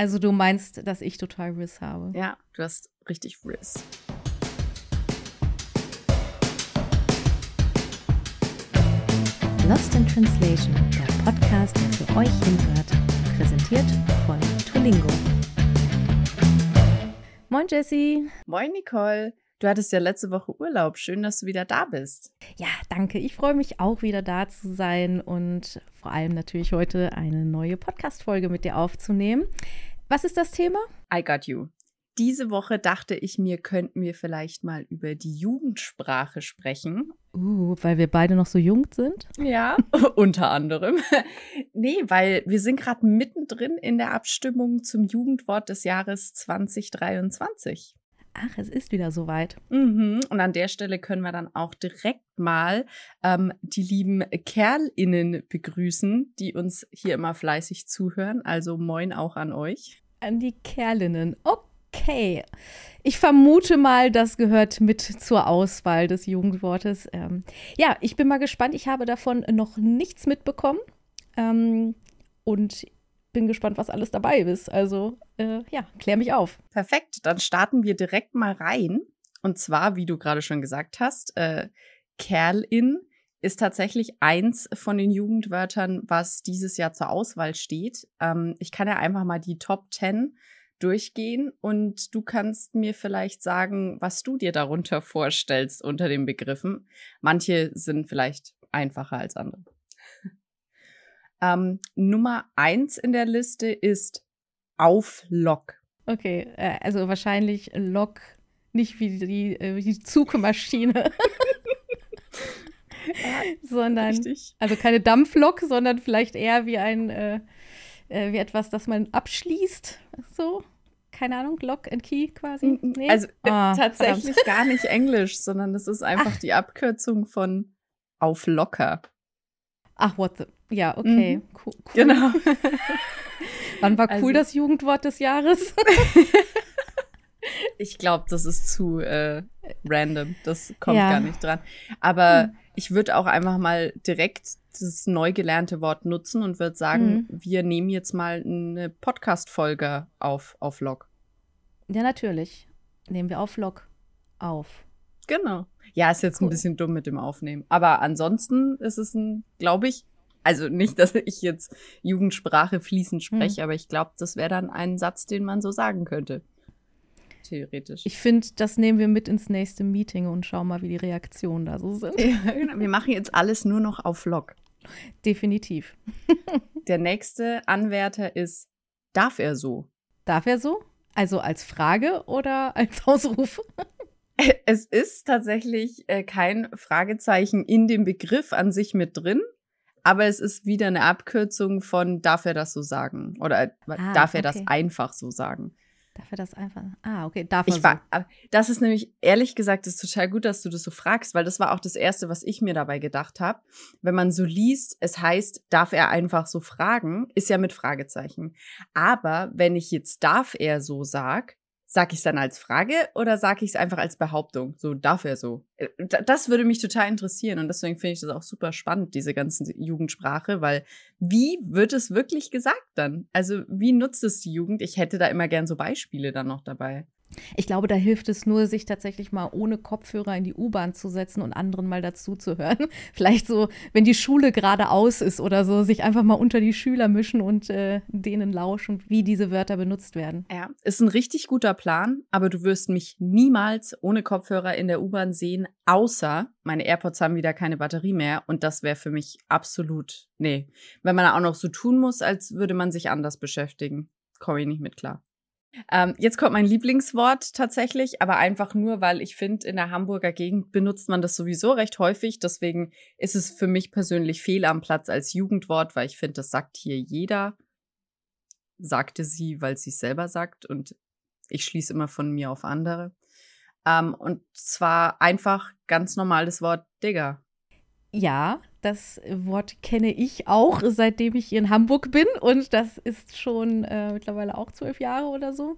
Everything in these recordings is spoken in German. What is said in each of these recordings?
Also du meinst, dass ich total Riss habe? Ja, du hast richtig Riss. Lost in Translation, der Podcast, der für euch hinhört. Präsentiert von Tulingo. Moin Jessie. Moin Nicole. Du hattest ja letzte Woche Urlaub. Schön, dass du wieder da bist. Ja, danke. Ich freue mich auch wieder da zu sein und vor allem natürlich heute eine neue Podcast-Folge mit dir aufzunehmen. Was ist das Thema? I got you. Diese Woche dachte ich mir, könnten wir vielleicht mal über die Jugendsprache sprechen. Uh, weil wir beide noch so jung sind? Ja, unter anderem. nee, weil wir sind gerade mittendrin in der Abstimmung zum Jugendwort des Jahres 2023. Ach, es ist wieder soweit. Mhm. Und an der Stelle können wir dann auch direkt mal ähm, die lieben KerlInnen begrüßen, die uns hier immer fleißig zuhören. Also moin auch an euch. An die Kerlinnen. Okay. Ich vermute mal, das gehört mit zur Auswahl des Jugendwortes. Ähm, ja, ich bin mal gespannt. Ich habe davon noch nichts mitbekommen. Ähm, und bin gespannt, was alles dabei ist. Also, äh, ja, klär mich auf. Perfekt, dann starten wir direkt mal rein. Und zwar, wie du gerade schon gesagt hast, äh, Kerlin ist tatsächlich eins von den Jugendwörtern, was dieses Jahr zur Auswahl steht. Ähm, ich kann ja einfach mal die Top 10 durchgehen und du kannst mir vielleicht sagen, was du dir darunter vorstellst unter den Begriffen. Manche sind vielleicht einfacher als andere. Ähm, Nummer eins in der Liste ist auf Lok. Okay, äh, also wahrscheinlich Lok, nicht wie die, äh, wie die Zugmaschine. sondern, Richtig. also keine Dampflok, sondern vielleicht eher wie ein, äh, äh, wie etwas, das man abschließt, so. Keine Ahnung, Lock and Key quasi. Nee? Also oh, tatsächlich verdammt. gar nicht Englisch, sondern das ist einfach Ach. die Abkürzung von auf locker. Ach, what the. Ja, okay. Mhm. Cool, cool. Genau. Wann war also, cool das Jugendwort des Jahres? ich glaube, das ist zu äh, random. Das kommt ja. gar nicht dran. Aber mhm. ich würde auch einfach mal direkt das neu gelernte Wort nutzen und würde sagen, mhm. wir nehmen jetzt mal eine Podcast-Folge auf, auf Log. Ja, natürlich. Nehmen wir auf Log auf. Genau. Ja, ist jetzt cool. ein bisschen dumm mit dem Aufnehmen. Aber ansonsten ist es ein, glaube ich, also nicht, dass ich jetzt Jugendsprache fließend spreche, hm. aber ich glaube, das wäre dann ein Satz, den man so sagen könnte. Theoretisch. Ich finde, das nehmen wir mit ins nächste Meeting und schauen mal, wie die Reaktionen da so sind. Ja, genau. Wir machen jetzt alles nur noch auf Log. Definitiv. Der nächste Anwärter ist, darf er so? Darf er so? Also als Frage oder als Ausruf? Es ist tatsächlich äh, kein Fragezeichen in dem Begriff an sich mit drin, aber es ist wieder eine Abkürzung von darf er das so sagen oder ah, darf er okay. das einfach so sagen. Darf er das einfach? Ah, okay, darf er ich war, so. Das ist nämlich, ehrlich gesagt, ist total gut, dass du das so fragst, weil das war auch das Erste, was ich mir dabei gedacht habe. Wenn man so liest, es heißt, darf er einfach so fragen, ist ja mit Fragezeichen. Aber wenn ich jetzt darf er so sag, Sag ich es dann als Frage oder sag ich es einfach als Behauptung? So, darf er so? Äh, das würde mich total interessieren und deswegen finde ich das auch super spannend, diese ganzen Jugendsprache, weil wie wird es wirklich gesagt dann? Also, wie nutzt es die Jugend? Ich hätte da immer gern so Beispiele dann noch dabei. Ich glaube, da hilft es nur, sich tatsächlich mal ohne Kopfhörer in die U-Bahn zu setzen und anderen mal dazu zu hören. Vielleicht so, wenn die Schule gerade aus ist oder so, sich einfach mal unter die Schüler mischen und äh, denen lauschen, wie diese Wörter benutzt werden. Ja, ist ein richtig guter Plan, aber du wirst mich niemals ohne Kopfhörer in der U-Bahn sehen, außer meine AirPods haben wieder keine Batterie mehr und das wäre für mich absolut, nee. Wenn man auch noch so tun muss, als würde man sich anders beschäftigen, komme ich nicht mit klar. Ähm, jetzt kommt mein Lieblingswort tatsächlich, aber einfach nur, weil ich finde, in der Hamburger Gegend benutzt man das sowieso recht häufig. Deswegen ist es für mich persönlich fehl am Platz als Jugendwort, weil ich finde, das sagt hier jeder. Sagte sie, weil sie es selber sagt und ich schließe immer von mir auf andere. Ähm, und zwar einfach ganz normales Wort Digger. Ja, das Wort kenne ich auch, seitdem ich in Hamburg bin. Und das ist schon äh, mittlerweile auch zwölf Jahre oder so.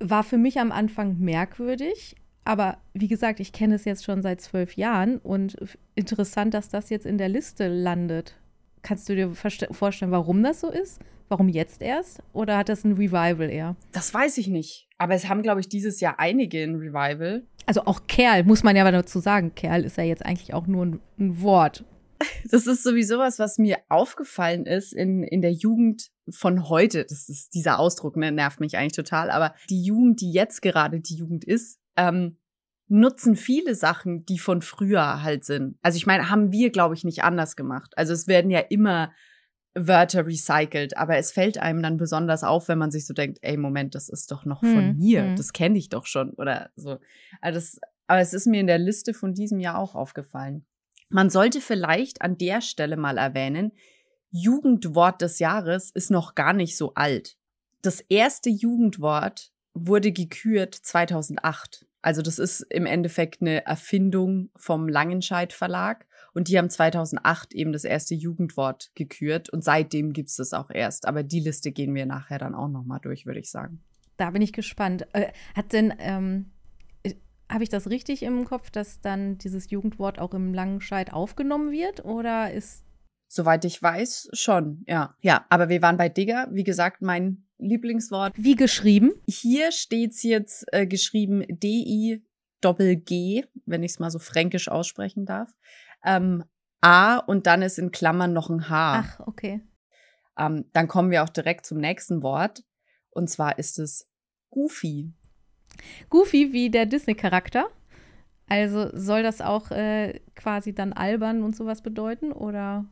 War für mich am Anfang merkwürdig. Aber wie gesagt, ich kenne es jetzt schon seit zwölf Jahren. Und interessant, dass das jetzt in der Liste landet. Kannst du dir vorstellen, warum das so ist? Warum jetzt erst? Oder hat das ein Revival eher? Das weiß ich nicht. Aber es haben, glaube ich, dieses Jahr einige ein Revival. Also auch Kerl, muss man ja aber dazu sagen. Kerl ist ja jetzt eigentlich auch nur ein, ein Wort. Das ist sowieso was, was mir aufgefallen ist in, in der Jugend von heute. Das ist dieser Ausdruck, ne, nervt mich eigentlich total. Aber die Jugend, die jetzt gerade die Jugend ist, ähm, nutzen viele Sachen, die von früher halt sind. Also ich meine, haben wir, glaube ich, nicht anders gemacht. Also es werden ja immer Wörter recycelt, aber es fällt einem dann besonders auf, wenn man sich so denkt, ey, Moment, das ist doch noch von hm, mir, hm. das kenne ich doch schon oder so. Also das, aber es ist mir in der Liste von diesem Jahr auch aufgefallen. Man sollte vielleicht an der Stelle mal erwähnen, Jugendwort des Jahres ist noch gar nicht so alt. Das erste Jugendwort wurde gekürt 2008. Also das ist im Endeffekt eine Erfindung vom Langenscheidt Verlag und die haben 2008 eben das erste Jugendwort gekürt und seitdem gibt es das auch erst. Aber die Liste gehen wir nachher dann auch nochmal durch, würde ich sagen. Da bin ich gespannt. Äh, hat denn, ähm, habe ich das richtig im Kopf, dass dann dieses Jugendwort auch im Langenscheid aufgenommen wird oder ist Soweit ich weiß, schon, ja. Ja, aber wir waren bei Digger. Wie gesagt, mein Lieblingswort. Wie geschrieben? Hier steht's jetzt äh, geschrieben D-I Doppel-G, wenn ich es mal so fränkisch aussprechen darf. Ähm, A und dann ist in Klammern noch ein H. Ach, okay. Ähm, dann kommen wir auch direkt zum nächsten Wort. Und zwar ist es Goofy. Goofy wie der Disney-Charakter? Also soll das auch äh, quasi dann albern und sowas bedeuten oder?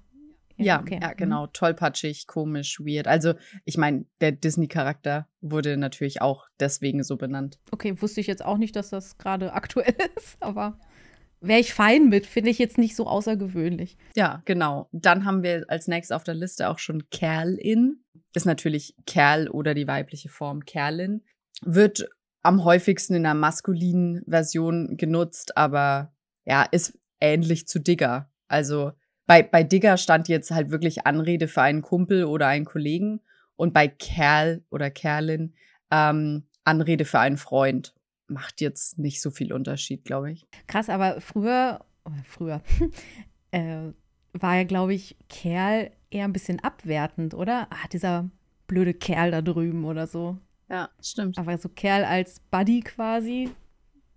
Ja, okay. ja, mhm. genau. Tollpatschig, komisch, weird. Also, ich meine, der Disney-Charakter wurde natürlich auch deswegen so benannt. Okay, wusste ich jetzt auch nicht, dass das gerade aktuell ist, aber wäre ich fein mit, finde ich jetzt nicht so außergewöhnlich. Ja, genau. Dann haben wir als nächstes auf der Liste auch schon Kerlin. Ist natürlich Kerl oder die weibliche Form Kerlin. Wird am häufigsten in der maskulinen Version genutzt, aber ja, ist ähnlich zu Digger. Also bei, bei Digger stand jetzt halt wirklich Anrede für einen Kumpel oder einen Kollegen und bei Kerl oder Kerlin ähm, Anrede für einen Freund. Macht jetzt nicht so viel Unterschied, glaube ich. Krass, aber früher, oh, früher, äh, war ja, glaube ich, Kerl eher ein bisschen abwertend, oder? Ah, dieser blöde Kerl da drüben oder so. Ja, stimmt. Aber so Kerl als Buddy quasi,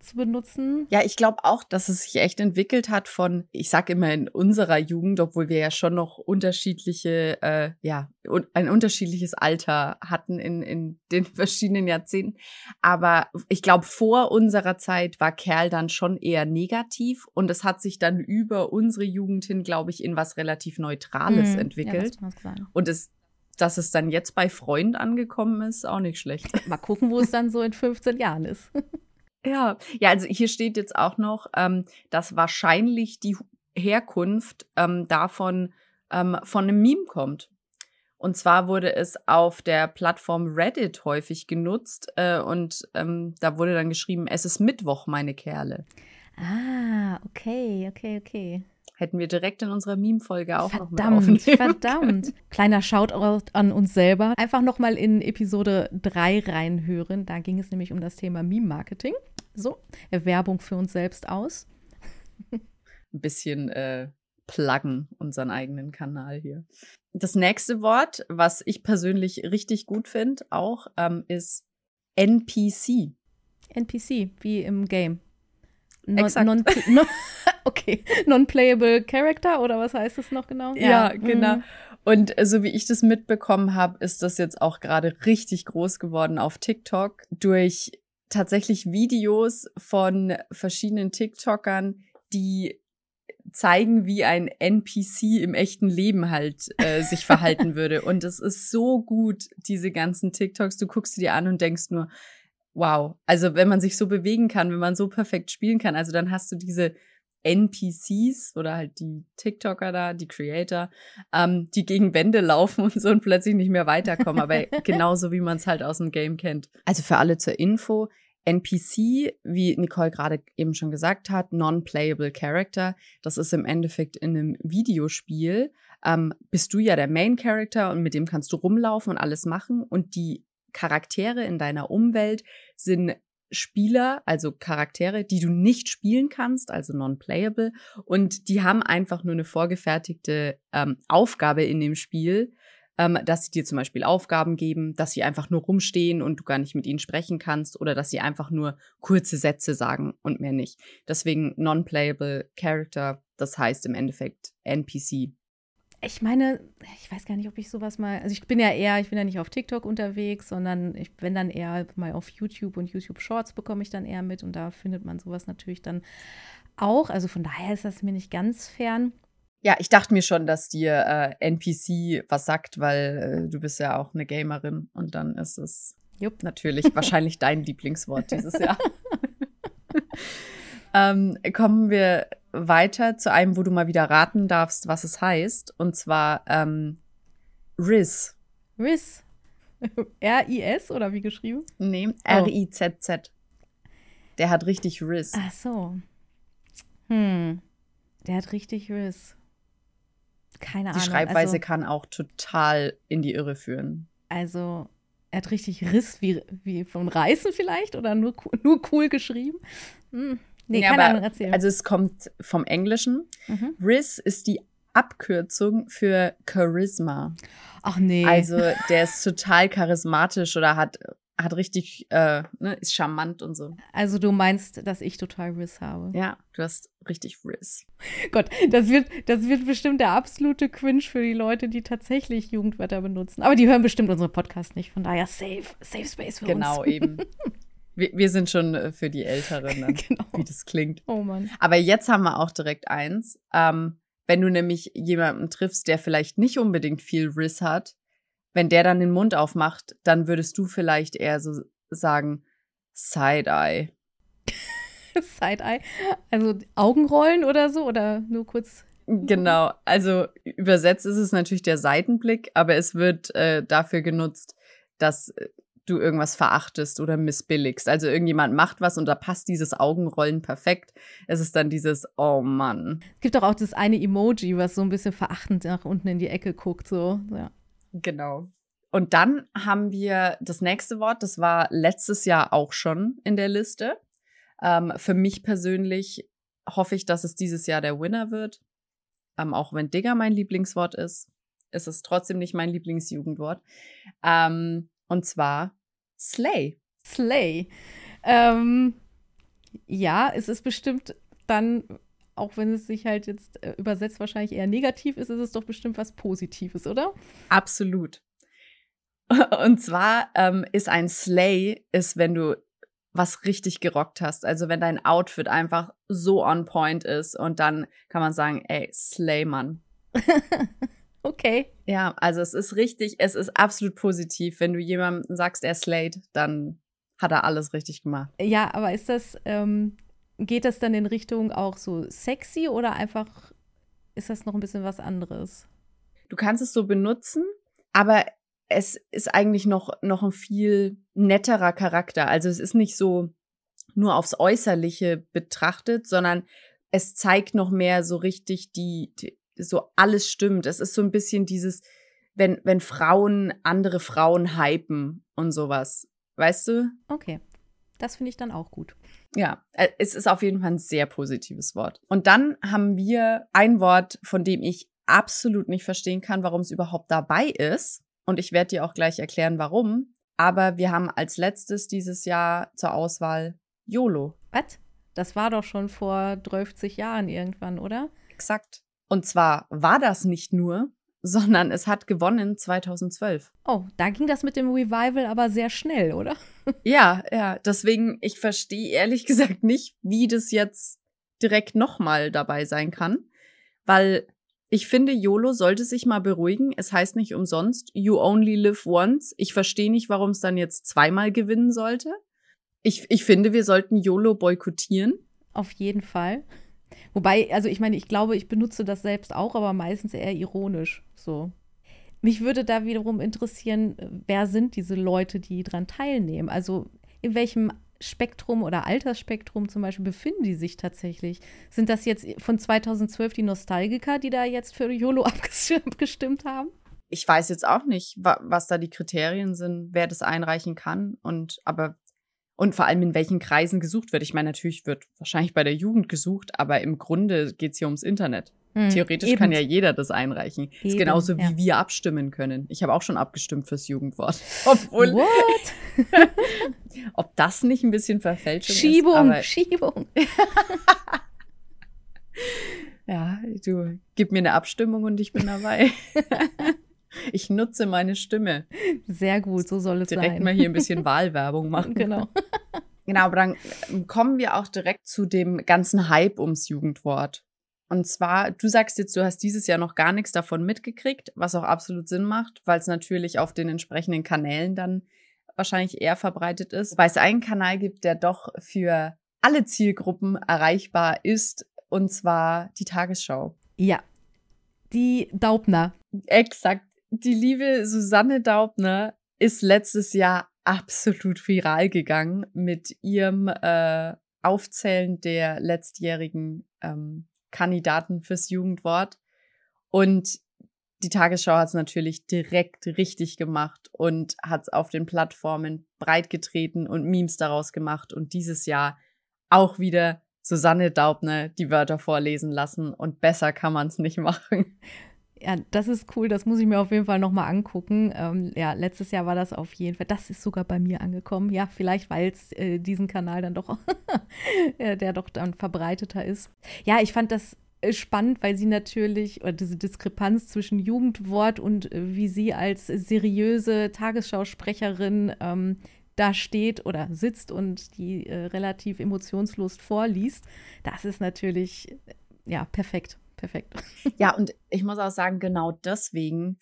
zu benutzen. Ja, ich glaube auch, dass es sich echt entwickelt hat von, ich sag immer in unserer Jugend, obwohl wir ja schon noch unterschiedliche, äh, ja, ein unterschiedliches Alter hatten in, in den verschiedenen Jahrzehnten. Aber ich glaube, vor unserer Zeit war Kerl dann schon eher negativ und es hat sich dann über unsere Jugend hin, glaube ich, in was relativ Neutrales mhm. entwickelt. Ja, und es dass es dann jetzt bei Freund angekommen ist, auch nicht schlecht. Mal gucken, wo es dann so in 15 Jahren ist. Ja, ja, also hier steht jetzt auch noch, ähm, dass wahrscheinlich die Herkunft ähm, davon ähm, von einem Meme kommt. Und zwar wurde es auf der Plattform Reddit häufig genutzt äh, und ähm, da wurde dann geschrieben, es ist Mittwoch, meine Kerle. Ah, okay, okay, okay. Hätten wir direkt in unserer Meme-Folge auch verdammt, noch Verdammt, verdammt. Kleiner Shoutout an uns selber. Einfach nochmal in Episode 3 reinhören. Da ging es nämlich um das Thema Meme-Marketing. So, Werbung für uns selbst aus. Ein bisschen äh, pluggen unseren eigenen Kanal hier. Das nächste Wort, was ich persönlich richtig gut finde, auch ähm, ist NPC. NPC, wie im Game. Non, Exakt. Non, non, okay, non-playable Character oder was heißt das noch genau? Ja, ja genau. Mhm. Und äh, so wie ich das mitbekommen habe, ist das jetzt auch gerade richtig groß geworden auf TikTok durch tatsächlich Videos von verschiedenen TikTokern, die zeigen, wie ein NPC im echten Leben halt äh, sich verhalten würde. Und es ist so gut, diese ganzen TikToks. Du guckst sie dir an und denkst nur, wow. Also wenn man sich so bewegen kann, wenn man so perfekt spielen kann, also dann hast du diese NPCs oder halt die TikToker da, die Creator, ähm, die gegen Wände laufen und so und plötzlich nicht mehr weiterkommen, aber genauso wie man es halt aus dem Game kennt. Also für alle zur Info, NPC, wie Nicole gerade eben schon gesagt hat, Non-Playable Character. Das ist im Endeffekt in einem Videospiel. Ähm, bist du ja der Main Character und mit dem kannst du rumlaufen und alles machen. Und die Charaktere in deiner Umwelt sind Spieler, also Charaktere, die du nicht spielen kannst, also non-playable. Und die haben einfach nur eine vorgefertigte ähm, Aufgabe in dem Spiel ähm, dass sie dir zum Beispiel Aufgaben geben, dass sie einfach nur rumstehen und du gar nicht mit ihnen sprechen kannst oder dass sie einfach nur kurze Sätze sagen und mehr nicht. Deswegen Non-Playable Character, das heißt im Endeffekt NPC. Ich meine, ich weiß gar nicht, ob ich sowas mal. Also ich bin ja eher, ich bin ja nicht auf TikTok unterwegs, sondern ich bin dann eher mal auf YouTube und YouTube Shorts bekomme ich dann eher mit und da findet man sowas natürlich dann auch. Also von daher ist das mir nicht ganz fern. Ja, ich dachte mir schon, dass dir äh, NPC was sagt, weil äh, du bist ja auch eine Gamerin und dann ist es Jupp. natürlich wahrscheinlich dein Lieblingswort dieses Jahr. ähm, kommen wir weiter zu einem, wo du mal wieder raten darfst, was es heißt. Und zwar ähm, Riz. Riz. R-I-S oder wie geschrieben? Nee, R-I-Z-Z. Der hat richtig Riz. Ach so. Hm. Der hat richtig Riz. Keine die Ahnung. Die Schreibweise also, kann auch total in die Irre führen. Also, er hat richtig Riss wie, wie von Reißen vielleicht oder nur, nur cool geschrieben. Hm. Nee, ja, keine Ahnung, erzählen. Also, es kommt vom Englischen. Mhm. Riss ist die Abkürzung für Charisma. Ach nee. Also, der ist total charismatisch oder hat hat richtig, äh, ne, ist charmant und so. Also du meinst, dass ich total Riss habe? Ja, du hast richtig Riss. Gott, das wird, das wird bestimmt der absolute Cringe für die Leute, die tatsächlich Jugendwörter benutzen. Aber die hören bestimmt unseren Podcast nicht, von daher safe, safe space für genau, uns. Genau, eben. Wir, wir, sind schon äh, für die Älteren, dann, genau. wie das klingt. Oh Mann. Aber jetzt haben wir auch direkt eins. Ähm, wenn du nämlich jemanden triffst, der vielleicht nicht unbedingt viel Riss hat, wenn der dann den Mund aufmacht, dann würdest du vielleicht eher so sagen, Side-Eye. Side-Eye? Also Augenrollen oder so? Oder nur kurz. Genau, also übersetzt ist es natürlich der Seitenblick, aber es wird äh, dafür genutzt, dass äh, du irgendwas verachtest oder missbilligst. Also irgendjemand macht was und da passt dieses Augenrollen perfekt. Es ist dann dieses, oh Mann. Es gibt doch auch das eine Emoji, was so ein bisschen verachtend nach unten in die Ecke guckt, so, ja. Genau. Und dann haben wir das nächste Wort, das war letztes Jahr auch schon in der Liste. Ähm, für mich persönlich hoffe ich, dass es dieses Jahr der Winner wird. Ähm, auch wenn Digger mein Lieblingswort ist, ist es trotzdem nicht mein Lieblingsjugendwort. Ähm, und zwar Slay. Slay. Ähm, ja, es ist bestimmt dann auch wenn es sich halt jetzt äh, übersetzt wahrscheinlich eher negativ ist, ist es doch bestimmt was Positives, oder? Absolut. Und zwar ähm, ist ein Slay, ist, wenn du was richtig gerockt hast. Also wenn dein Outfit einfach so on point ist und dann kann man sagen, ey, Slay, Mann. okay. Ja, also es ist richtig, es ist absolut positiv. Wenn du jemandem sagst, er slayed, dann hat er alles richtig gemacht. Ja, aber ist das, ähm, geht das dann in Richtung auch so sexy oder einfach ist das noch ein bisschen was anderes? Du kannst es so benutzen, aber es ist eigentlich noch, noch ein viel netterer Charakter. Also es ist nicht so nur aufs Äußerliche betrachtet, sondern es zeigt noch mehr so richtig die, die so alles stimmt. Es ist so ein bisschen dieses, wenn, wenn Frauen andere Frauen hypen und sowas. Weißt du? Okay. Das finde ich dann auch gut. Ja, äh, es ist auf jeden Fall ein sehr positives Wort. Und dann haben wir ein Wort, von dem ich absolut nicht verstehen kann, warum es überhaupt dabei ist. Und ich werde dir auch gleich erklären, warum. Aber wir haben als letztes dieses Jahr zur Auswahl YOLO. Was? Das war doch schon vor 30 Jahren irgendwann, oder? Exakt. Und zwar war das nicht nur, sondern es hat gewonnen 2012. Oh, da ging das mit dem Revival aber sehr schnell, oder? ja, ja. Deswegen, ich verstehe ehrlich gesagt nicht, wie das jetzt direkt nochmal dabei sein kann. Weil ich finde, YOLO sollte sich mal beruhigen. Es heißt nicht umsonst, you only live once. Ich verstehe nicht, warum es dann jetzt zweimal gewinnen sollte. Ich, ich finde, wir sollten YOLO boykottieren. Auf jeden Fall. Wobei, also ich meine, ich glaube, ich benutze das selbst auch, aber meistens eher ironisch. So. Mich würde da wiederum interessieren, wer sind diese Leute, die daran teilnehmen? Also in welchem Spektrum oder Altersspektrum zum Beispiel befinden die sich tatsächlich? Sind das jetzt von 2012 die Nostalgiker, die da jetzt für YOLO abgestimmt haben? Ich weiß jetzt auch nicht, was da die Kriterien sind, wer das einreichen kann. Und aber Und vor allem in welchen Kreisen gesucht wird. Ich meine, natürlich wird wahrscheinlich bei der Jugend gesucht, aber im Grunde geht es hier ums Internet. Hm, Theoretisch eben. kann ja jeder das einreichen. Eben, ist genauso wie ja. wir abstimmen können. Ich habe auch schon abgestimmt fürs Jugendwort. Obwohl. What? ob das nicht ein bisschen Verfälschung Schiebung, ist. Schiebung, Schiebung. ja, du gib mir eine Abstimmung und ich bin dabei. Ich nutze meine Stimme. Sehr gut, so soll es direkt sein. Direkt mal hier ein bisschen Wahlwerbung machen. Genau. Genau, aber dann ähm, kommen wir auch direkt zu dem ganzen Hype ums Jugendwort. Und zwar, du sagst jetzt, du hast dieses Jahr noch gar nichts davon mitgekriegt, was auch absolut Sinn macht, weil es natürlich auf den entsprechenden Kanälen dann wahrscheinlich eher verbreitet ist. Weil es einen Kanal gibt, der doch für alle Zielgruppen erreichbar ist, und zwar die Tagesschau. Ja, die Daubner. Exakt. Die liebe Susanne Daubner ist letztes Jahr absolut viral gegangen mit ihrem äh, Aufzählen der letztjährigen ähm, Kandidaten fürs Jugendwort. Und die Tagesschau hat es natürlich direkt richtig gemacht und hat es auf den Plattformen breitgetreten und Memes daraus gemacht und dieses Jahr auch wieder Susanne Daubner die Wörter vorlesen lassen und besser kann man es nicht machen. Ja, das ist cool, das muss ich mir auf jeden Fall nochmal angucken. Ähm, ja, letztes Jahr war das auf jeden Fall, das ist sogar bei mir angekommen. Ja, vielleicht, weil es äh, diesen Kanal dann doch, der doch dann verbreiteter ist. Ja, ich fand das äh, spannend, weil sie natürlich, oder diese Diskrepanz zwischen Jugendwort und äh, wie sie als seriöse Tagesschausprecherin ähm, da steht oder sitzt und die äh, relativ emotionslos vorliest, das ist natürlich, äh, ja, perfekt perfekt. Ja, und ich muss auch sagen, genau deswegen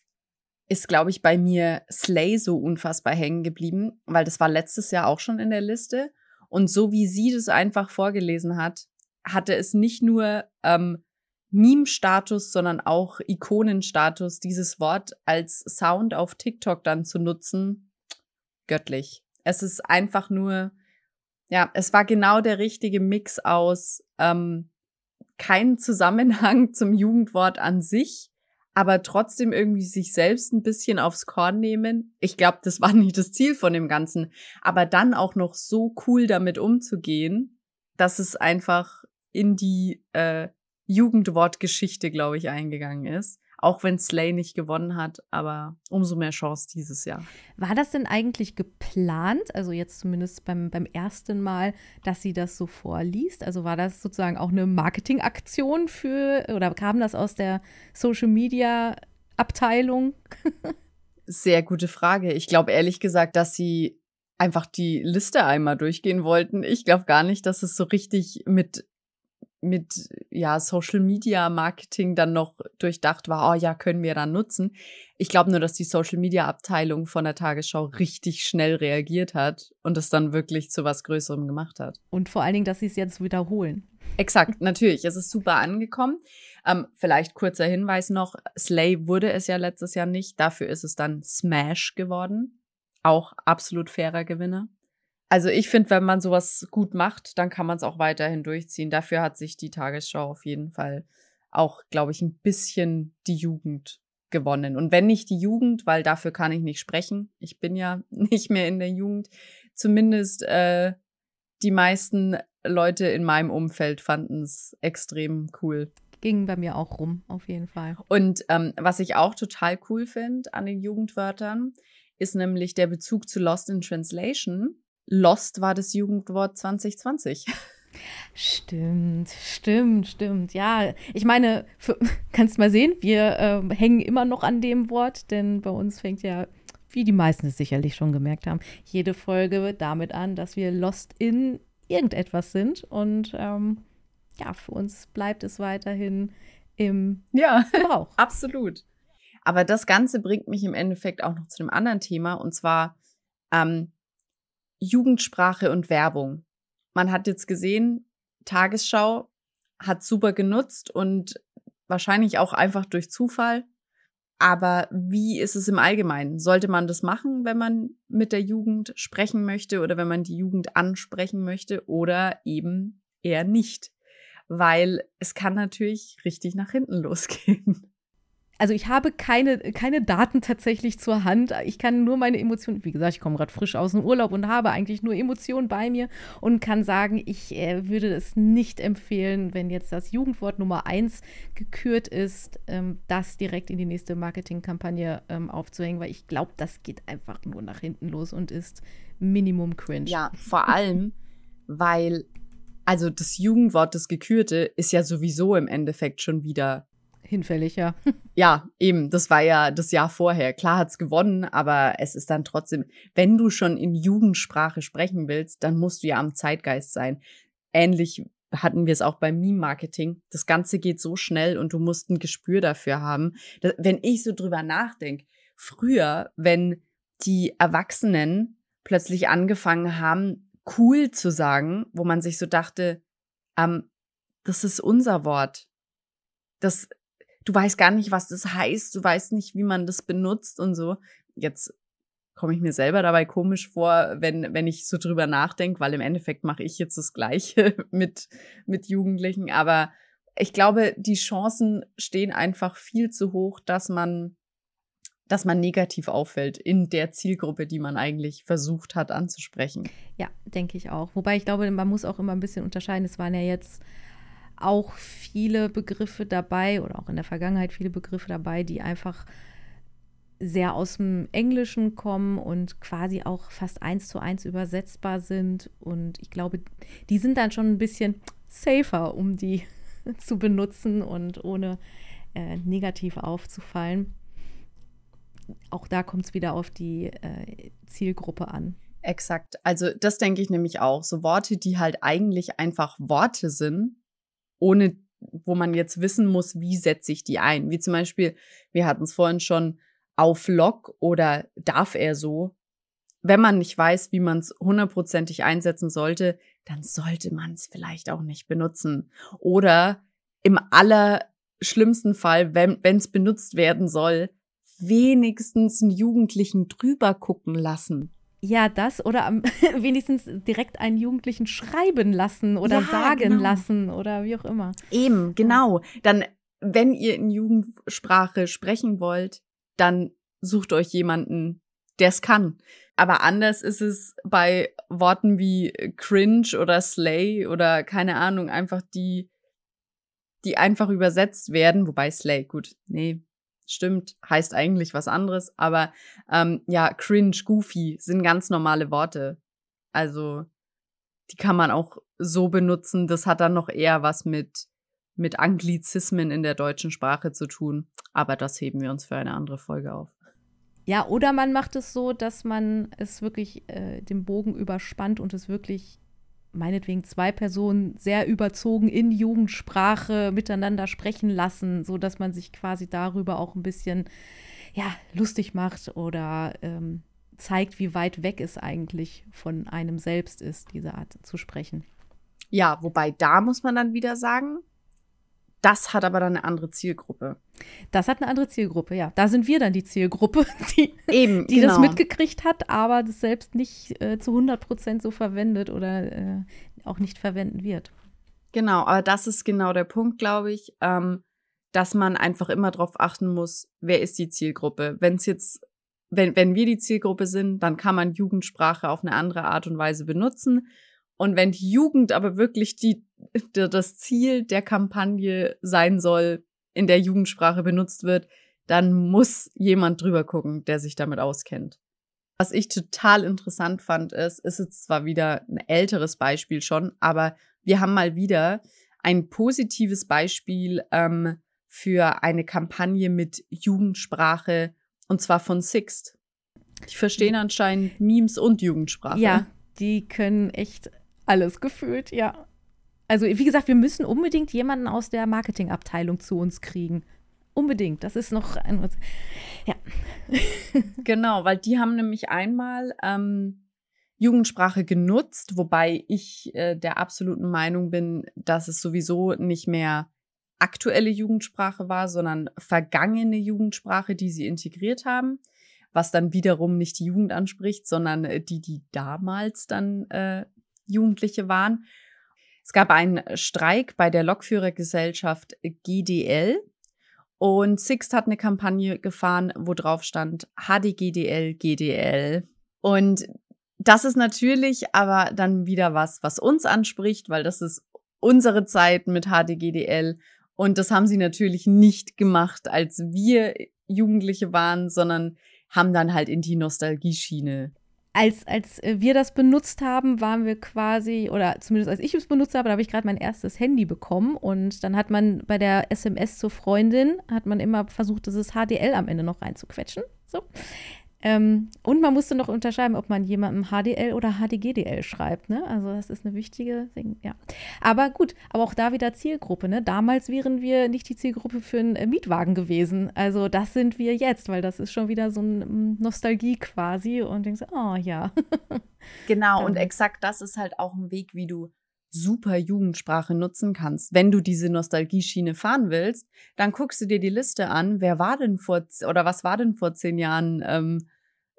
ist, glaube ich, bei mir Slay so unfassbar hängen geblieben, weil das war letztes Jahr auch schon in der Liste. Und so wie sie das einfach vorgelesen hat, hatte es nicht nur ähm, Meme-Status, sondern auch Ikonenstatus, dieses Wort als Sound auf TikTok dann zu nutzen. Göttlich. Es ist einfach nur, ja, es war genau der richtige Mix aus ähm, keinen Zusammenhang zum Jugendwort an sich, aber trotzdem irgendwie sich selbst ein bisschen aufs Korn nehmen. Ich glaube, das war nicht das Ziel von dem Ganzen, aber dann auch noch so cool damit umzugehen, dass es einfach in die äh, Jugendwortgeschichte, glaube ich, eingegangen ist. Auch wenn Slay nicht gewonnen hat, aber umso mehr Chance dieses Jahr. War das denn eigentlich geplant, also jetzt zumindest beim, beim ersten Mal, dass sie das so vorliest? Also war das sozusagen auch eine Marketingaktion für, oder kam das aus der Social Media Abteilung? Sehr gute Frage. Ich glaube ehrlich gesagt, dass sie einfach die Liste einmal durchgehen wollten. Ich glaube gar nicht, dass es so richtig mit mit ja Social Media Marketing dann noch durchdacht war, oh ja, können wir dann nutzen. Ich glaube nur, dass die Social Media Abteilung von der Tagesschau richtig schnell reagiert hat und es dann wirklich zu was Größerem gemacht hat. Und vor allen Dingen, dass sie es jetzt wiederholen. Exakt, natürlich. Es ist super angekommen. Ähm, vielleicht kurzer Hinweis noch: Slay wurde es ja letztes Jahr nicht. Dafür ist es dann Smash geworden. Auch absolut fairer Gewinner. Also ich finde, wenn man sowas gut macht, dann kann man es auch weiterhin durchziehen. Dafür hat sich die Tagesschau auf jeden Fall auch, glaube ich, ein bisschen die Jugend gewonnen. Und wenn nicht die Jugend, weil dafür kann ich nicht sprechen. Ich bin ja nicht mehr in der Jugend. Zumindest äh, die meisten Leute in meinem Umfeld fanden es extrem cool. Ging bei mir auch rum, auf jeden Fall. Und ähm, was ich auch total cool finde an den Jugendwörtern, ist nämlich der Bezug zu Lost in Translation. Lost war das Jugendwort 2020. Stimmt, stimmt, stimmt. Ja, ich meine, für, kannst mal sehen, wir äh, hängen immer noch an dem Wort, denn bei uns fängt ja, wie die meisten es sicherlich schon gemerkt haben, jede Folge damit an, dass wir lost in irgendetwas sind. Und ähm, ja, für uns bleibt es weiterhin im ja, Gebrauch. Absolut. Aber das Ganze bringt mich im Endeffekt auch noch zu einem anderen Thema, und zwar ähm, Jugendsprache und Werbung. Man hat jetzt gesehen, Tagesschau hat super genutzt und wahrscheinlich auch einfach durch Zufall. Aber wie ist es im Allgemeinen? Sollte man das machen, wenn man mit der Jugend sprechen möchte oder wenn man die Jugend ansprechen möchte oder eben eher nicht? Weil es kann natürlich richtig nach hinten losgehen. Also ich habe keine, keine Daten tatsächlich zur Hand. Ich kann nur meine Emotionen, wie gesagt, ich komme gerade frisch aus dem Urlaub und habe eigentlich nur Emotionen bei mir und kann sagen, ich äh, würde es nicht empfehlen, wenn jetzt das Jugendwort Nummer eins gekürt ist, ähm, das direkt in die nächste Marketingkampagne ähm, aufzuhängen, weil ich glaube, das geht einfach nur nach hinten los und ist Minimum cringe. Ja, vor allem, weil also das Jugendwort, das Gekürte, ist ja sowieso im Endeffekt schon wieder hinfällig, ja. Ja, eben, das war ja das Jahr vorher. Klar hat's gewonnen, aber es ist dann trotzdem, wenn du schon in Jugendsprache sprechen willst, dann musst du ja am Zeitgeist sein. Ähnlich hatten wir es auch beim Meme-Marketing. Das Ganze geht so schnell und du musst ein Gespür dafür haben. Dass, wenn ich so drüber nachdenke, früher, wenn die Erwachsenen plötzlich angefangen haben, cool zu sagen, wo man sich so dachte, ähm, das ist unser Wort. Das, du weißt gar nicht, was das heißt, du weißt nicht, wie man das benutzt und so. Jetzt komme ich mir selber dabei komisch vor, wenn, wenn ich so drüber nachdenke, weil im Endeffekt mache ich jetzt das Gleiche mit, mit Jugendlichen. Aber ich glaube, die Chancen stehen einfach viel zu hoch, dass man dass man negativ auffällt in der Zielgruppe, die man eigentlich versucht hat anzusprechen. Ja, denke ich auch. Wobei ich glaube, man muss auch immer ein bisschen unterscheiden. Es waren ja jetzt auch viele Begriffe dabei oder auch in der Vergangenheit viele Begriffe dabei, die einfach sehr aus dem Englischen kommen und quasi auch fast eins zu eins übersetzbar sind. Und ich glaube, die sind dann schon ein bisschen safer, um die zu benutzen und ohne äh, negativ aufzufallen auch da kommt es wieder auf die äh, Zielgruppe an. Exakt. Also das denke ich nämlich auch. So Worte, die halt eigentlich einfach Worte sind, ohne wo man jetzt wissen muss, wie setze ich die ein. Wie zum Beispiel, wir hatten es vorhin schon, auf Lock oder darf er so. Wenn man nicht weiß, wie man es hundertprozentig einsetzen sollte, dann sollte man es vielleicht auch nicht benutzen. Oder im allerschlimmsten Fall, wenn es benutzt werden soll, wenigstens einen Jugendlichen drüber gucken lassen. Ja, das oder am, wenigstens direkt einen Jugendlichen schreiben lassen oder ja, sagen genau. lassen oder wie auch immer. Eben, genau. Dann, wenn ihr in Jugendsprache sprechen wollt, dann sucht euch jemanden, der es kann. Aber anders ist es bei Worten wie cringe oder slay oder keine Ahnung, einfach die, die einfach übersetzt werden, wobei slay, gut, nee, stimmt, heißt eigentlich was anderes, aber ähm, ja, cringe, goofy sind ganz normale Worte. Also die kann man auch so benutzen. Das hat dann noch eher was mit mit Anglizismen in der deutschen Sprache zu tun. Aber das heben wir uns für eine andere Folge auf. Ja, oder man macht es so, dass man es wirklich äh, den Bogen überspannt und es wirklich meinetwegen zwei Personen sehr überzogen in Jugendsprache miteinander sprechen lassen, so dass man sich quasi darüber auch ein bisschen ja lustig macht oder ähm, zeigt, wie weit weg es eigentlich von einem selbst ist, diese Art zu sprechen. Ja, wobei da muss man dann wieder sagen, das hat aber dann eine andere Zielgruppe. Das hat eine andere Zielgruppe, ja. Da sind wir dann die Zielgruppe, die, Eben, die genau. das mitgekriegt hat, aber das selbst nicht äh, zu 100 Prozent so verwendet oder äh, auch nicht verwenden wird. Genau, aber das ist genau der Punkt, glaube ich, ähm, dass man einfach immer darauf achten muss, wer ist die Zielgruppe. Wenn es jetzt, wenn, wenn wir die Zielgruppe sind, dann kann man Jugendsprache auf eine andere Art und Weise benutzen. Und wenn die Jugend aber wirklich die, das Ziel der Kampagne sein soll, in der Jugendsprache benutzt wird, dann muss jemand drüber gucken, der sich damit auskennt. Was ich total interessant fand, ist, ist jetzt zwar wieder ein älteres Beispiel schon, aber wir haben mal wieder ein positives Beispiel ähm, für eine Kampagne mit Jugendsprache und zwar von Sixt. Die verstehen anscheinend Memes und Jugendsprache. Ja, die können echt alles gefühlt, ja. Also, wie gesagt, wir müssen unbedingt jemanden aus der Marketingabteilung zu uns kriegen. Unbedingt. Das ist noch ein. Ja. genau, weil die haben nämlich einmal ähm, Jugendsprache genutzt, wobei ich äh, der absoluten Meinung bin, dass es sowieso nicht mehr aktuelle Jugendsprache war, sondern vergangene Jugendsprache, die sie integriert haben, was dann wiederum nicht die Jugend anspricht, sondern äh, die, die damals dann äh, Jugendliche waren. Es gab einen Streik bei der Lokführergesellschaft GDL Und Sixt hat eine Kampagne gefahren, wo drauf stand HDGDL, GDL. Und das ist natürlich aber dann wieder was, was uns anspricht, weil das ist unsere Zeit mit HDGDL. Und das haben sie natürlich nicht gemacht, als wir Jugendliche waren, sondern haben dann halt in die Nostalgieschiene als, als äh, wir das benutzt haben, waren wir quasi, oder zumindest als ich es benutzt habe, da habe ich gerade mein erstes Handy bekommen und dann hat man bei der SMS zur Freundin, hat man immer versucht, dieses HDL am Ende noch reinzuquetschen. So. Ähm, und man musste noch unterscheiden, ob man jemandem HDL oder HDGDL schreibt. Ne? Also das ist eine wichtige Ding, ja. Aber gut, aber auch da wieder Zielgruppe. Ne? Damals wären wir nicht die Zielgruppe für einen äh, Mietwagen gewesen. Also das sind wir jetzt, weil das ist schon wieder so eine mm, Nostalgie quasi und denkst, oh ja. genau, und exakt das ist halt auch ein Weg, wie du super Jugendsprache nutzen kannst. Wenn du diese Nostalgieschiene fahren willst, dann guckst du dir die Liste an, wer war denn vor oder was war denn vor zehn Jahren ähm,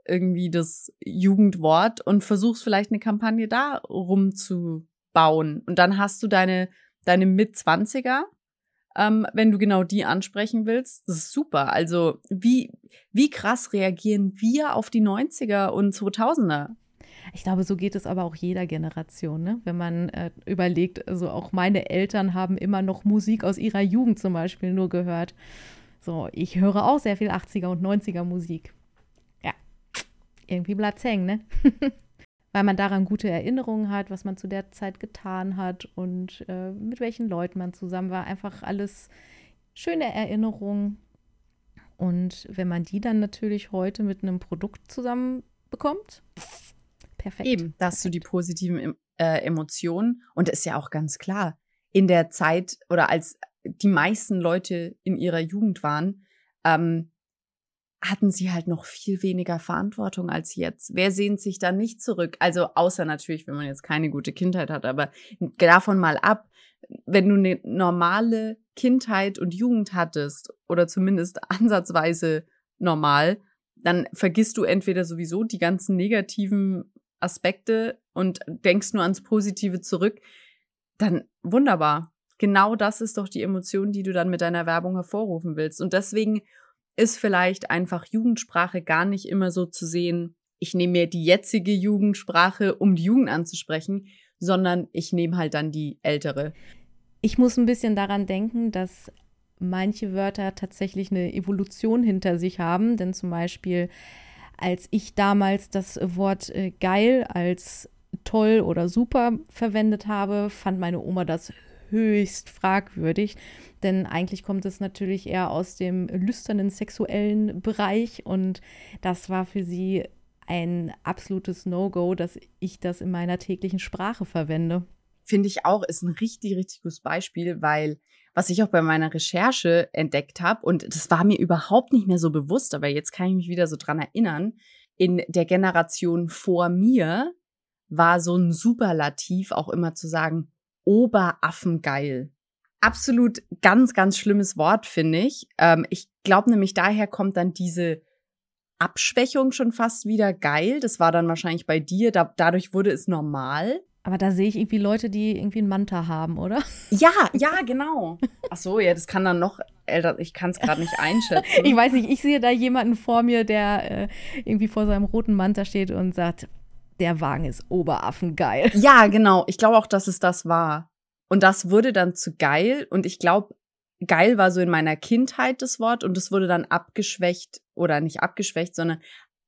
irgendwie das Jugendwort und versuchst vielleicht eine Kampagne da rumzubauen. Und dann hast du deine, deine Mitzwanziger, ähm, wenn du genau die ansprechen willst. Das ist super. Also wie, wie krass reagieren wir auf die 90er und 2000er? Ich glaube, so geht es aber auch jeder Generation, ne? wenn man äh, überlegt, also auch meine Eltern haben immer noch Musik aus ihrer Jugend zum Beispiel nur gehört. So, ich höre auch sehr viel 80er und 90er Musik. Ja, irgendwie bleibt es hängen, ne? Weil man daran gute Erinnerungen hat, was man zu der Zeit getan hat und äh, mit welchen Leuten man zusammen war. Einfach alles schöne Erinnerungen. Und wenn man die dann natürlich heute mit einem Produkt zusammen bekommt, Perfekt. Eben, da hast du die positiven äh, Emotionen. Und ist ja auch ganz klar, in der Zeit oder als die meisten Leute in ihrer Jugend waren, ähm, hatten sie halt noch viel weniger Verantwortung als jetzt. Wer sehnt sich da nicht zurück? Also außer natürlich, wenn man jetzt keine gute Kindheit hat, aber davon mal ab, wenn du eine normale Kindheit und Jugend hattest oder zumindest ansatzweise normal, dann vergisst du entweder sowieso die ganzen negativen Aspekte und denkst nur ans Positive zurück, dann wunderbar. Genau das ist doch die Emotion, die du dann mit deiner Werbung hervorrufen willst. Und deswegen ist vielleicht einfach Jugendsprache gar nicht immer so zu sehen, ich nehme mir die jetzige Jugendsprache, um die Jugend anzusprechen, sondern ich nehme halt dann die ältere. Ich muss ein bisschen daran denken, dass manche Wörter tatsächlich eine Evolution hinter sich haben, denn zum Beispiel als ich damals das Wort äh, geil als toll oder super verwendet habe, fand meine Oma das höchst fragwürdig, denn eigentlich kommt es natürlich eher aus dem lüsternen sexuellen Bereich und das war für sie ein absolutes No-Go, dass ich das in meiner täglichen Sprache verwende. Finde ich auch, ist ein richtig, richtig gutes Beispiel, weil was ich auch bei meiner Recherche entdeckt habe, und das war mir überhaupt nicht mehr so bewusst, aber jetzt kann ich mich wieder so dran erinnern, in der Generation vor mir war so ein Superlativ auch immer zu sagen, Oberaffengeil. Absolut ganz, ganz schlimmes Wort, finde ich. Ähm, ich glaube nämlich, daher kommt dann diese Abschwächung schon fast wieder geil. Das war dann wahrscheinlich bei dir. Da, dadurch wurde es normal. Aber da sehe ich irgendwie Leute, die irgendwie einen Manta haben, oder? Ja, ja, genau. Ach so, ja, das kann dann noch älter. Ich kann es gerade nicht einschätzen. ich weiß nicht, ich sehe da jemanden vor mir, der äh, irgendwie vor seinem roten Manta steht und sagt, der Wagen ist oberaffengeil. Ja, genau. Ich glaube auch, dass es das war. Und das wurde dann zu geil. Und ich glaube, geil war so in meiner Kindheit das Wort und es wurde dann abgeschwächt oder nicht abgeschwächt, sondern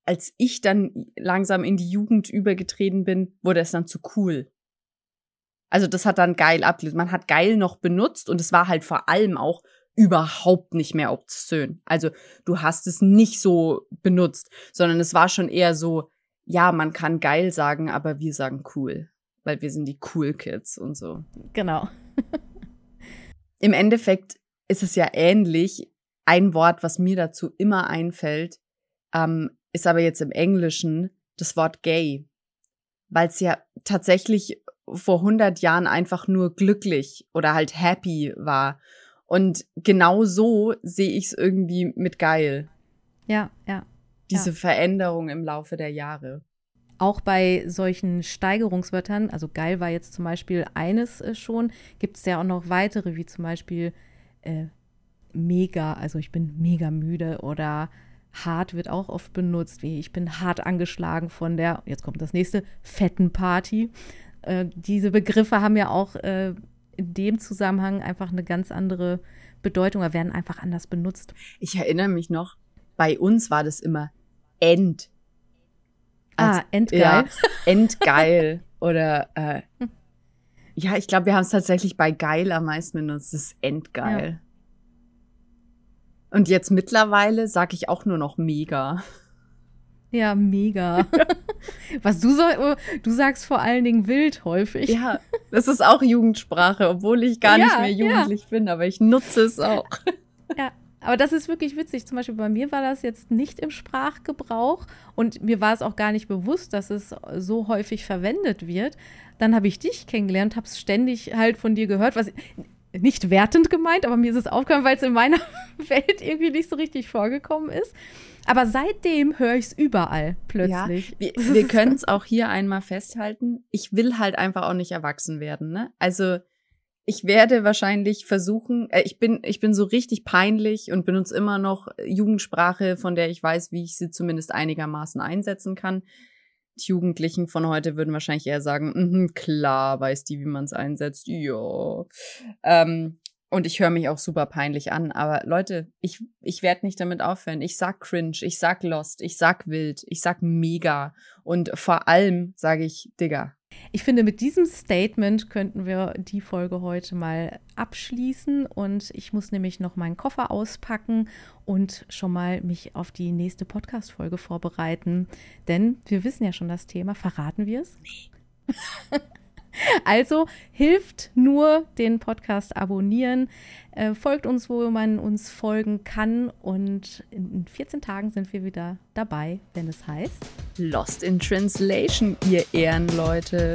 als ich dann langsam in die Jugend übergetreten bin, wurde es dann zu cool. Also das hat dann geil abgelöst. Man hat geil noch benutzt und es war halt vor allem auch überhaupt nicht mehr obszön. Also du hast es nicht so benutzt, sondern es war schon eher so, ja, man kann geil sagen, aber wir sagen cool, weil wir sind die cool Kids und so. Genau. Im Endeffekt ist es ja ähnlich. Ein Wort, was mir dazu immer einfällt, ähm, ist aber jetzt im Englischen das Wort gay, weil es ja tatsächlich vor 100 Jahren einfach nur glücklich oder halt happy war. Und genau so sehe ich es irgendwie mit geil. Ja, ja. Diese ja. Veränderung im Laufe der Jahre. Auch bei solchen Steigerungswörtern, also geil war jetzt zum Beispiel eines äh, schon, gibt es ja auch noch weitere, wie zum Beispiel äh, mega, also ich bin mega müde oder hart wird auch oft benutzt, wie ich bin hart angeschlagen von der, jetzt kommt das nächste, fetten Party. Äh, diese Begriffe haben ja auch äh, in dem Zusammenhang einfach eine ganz andere Bedeutung oder werden einfach anders benutzt. Ich erinnere mich noch, bei uns war das immer End. Also, ah, endgeil. Ja, endgeil. Oder äh, ja, ich glaube, wir haben es tatsächlich bei geil am meisten benutzt. Das ist endgeil. Ja. Und jetzt mittlerweile sage ich auch nur noch mega. Ja, mega. Was du so, du sagst vor allen Dingen wild häufig. Ja, das ist auch Jugendsprache, obwohl ich gar ja, nicht mehr jugendlich ja. bin, aber ich nutze es auch. Ja, aber das ist wirklich witzig. Zum Beispiel bei mir war das jetzt nicht im Sprachgebrauch und mir war es auch gar nicht bewusst, dass es so häufig verwendet wird. Dann habe ich dich kennengelernt, habe es ständig halt von dir gehört, was nicht wertend gemeint, aber mir ist es aufgefallen, weil es in meiner Welt irgendwie nicht so richtig vorgekommen ist. Aber seitdem höre ich es überall plötzlich. Ja, wir, wir können es auch hier einmal festhalten. Ich will halt einfach auch nicht erwachsen werden. Ne? Also ich werde wahrscheinlich versuchen, äh, ich bin, ich bin so richtig peinlich und benutze immer noch Jugendsprache, von der ich weiß, wie ich sie zumindest einigermaßen einsetzen kann. Jugendlichen von heute würden wahrscheinlich eher sagen, mm klar, weiß die, wie man es einsetzt. Ja. Ähm, und ich höre mich auch super peinlich an. Aber Leute, ich, ich werde nicht damit aufhören. Ich sag cringe, ich sag lost, ich sag wild, ich sag mega. Und vor allem sage ich Digga. Ich finde, mit diesem Statement könnten wir die Folge heute mal abschließen. Und ich muss nämlich noch meinen Koffer auspacken und schon mal mich auf die nächste Podcast-Folge vorbereiten. Denn wir wissen ja schon das Thema. Verraten wir es? Nee. Also hilft nur den Podcast abonnieren. Äh, folgt uns, wo man uns folgen kann. Und in 14 Tagen sind wir wieder dabei, wenn es heißt Lost in Translation, ihr Ehrenleute.